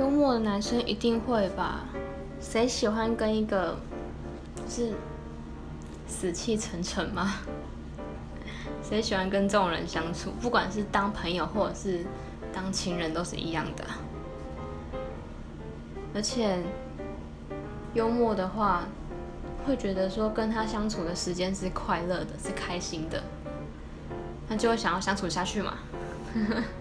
幽默的男生一定会吧？谁喜欢跟一个是死气沉沉吗？谁喜欢跟这种人相处？不管是当朋友或者是当情人都是一样的而且幽默的话会觉得说跟他相处的时间是快乐的是开心的那就会想要相处下去嘛。